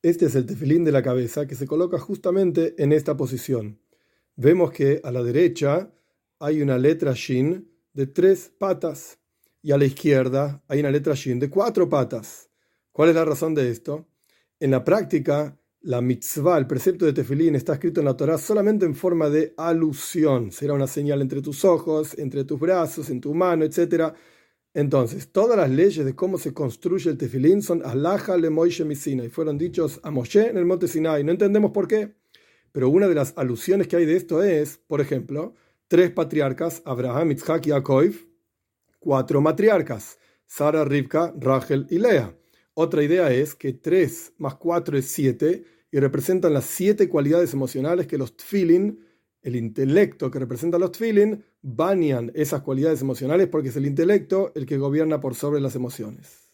Este es el tefilín de la cabeza que se coloca justamente en esta posición. Vemos que a la derecha hay una letra shin de tres patas y a la izquierda hay una letra shin de cuatro patas. ¿Cuál es la razón de esto? En la práctica, la mitzvah, el precepto de tefilín, está escrito en la Torah solamente en forma de alusión. Será una señal entre tus ojos, entre tus brazos, en tu mano, etc. Entonces, todas las leyes de cómo se construye el tefilín son alaja le Moishe Misina y fueron dichos a Moshe en el monte Sinai. No entendemos por qué, pero una de las alusiones que hay de esto es, por ejemplo, tres patriarcas, Abraham, Isaac y Jacob, cuatro matriarcas, Sara, Rivka, Rachel y Lea. Otra idea es que tres más cuatro es siete y representan las siete cualidades emocionales que los tfilin, el intelecto que representa los tfilin, bañan esas cualidades emocionales porque es el intelecto el que gobierna por sobre las emociones.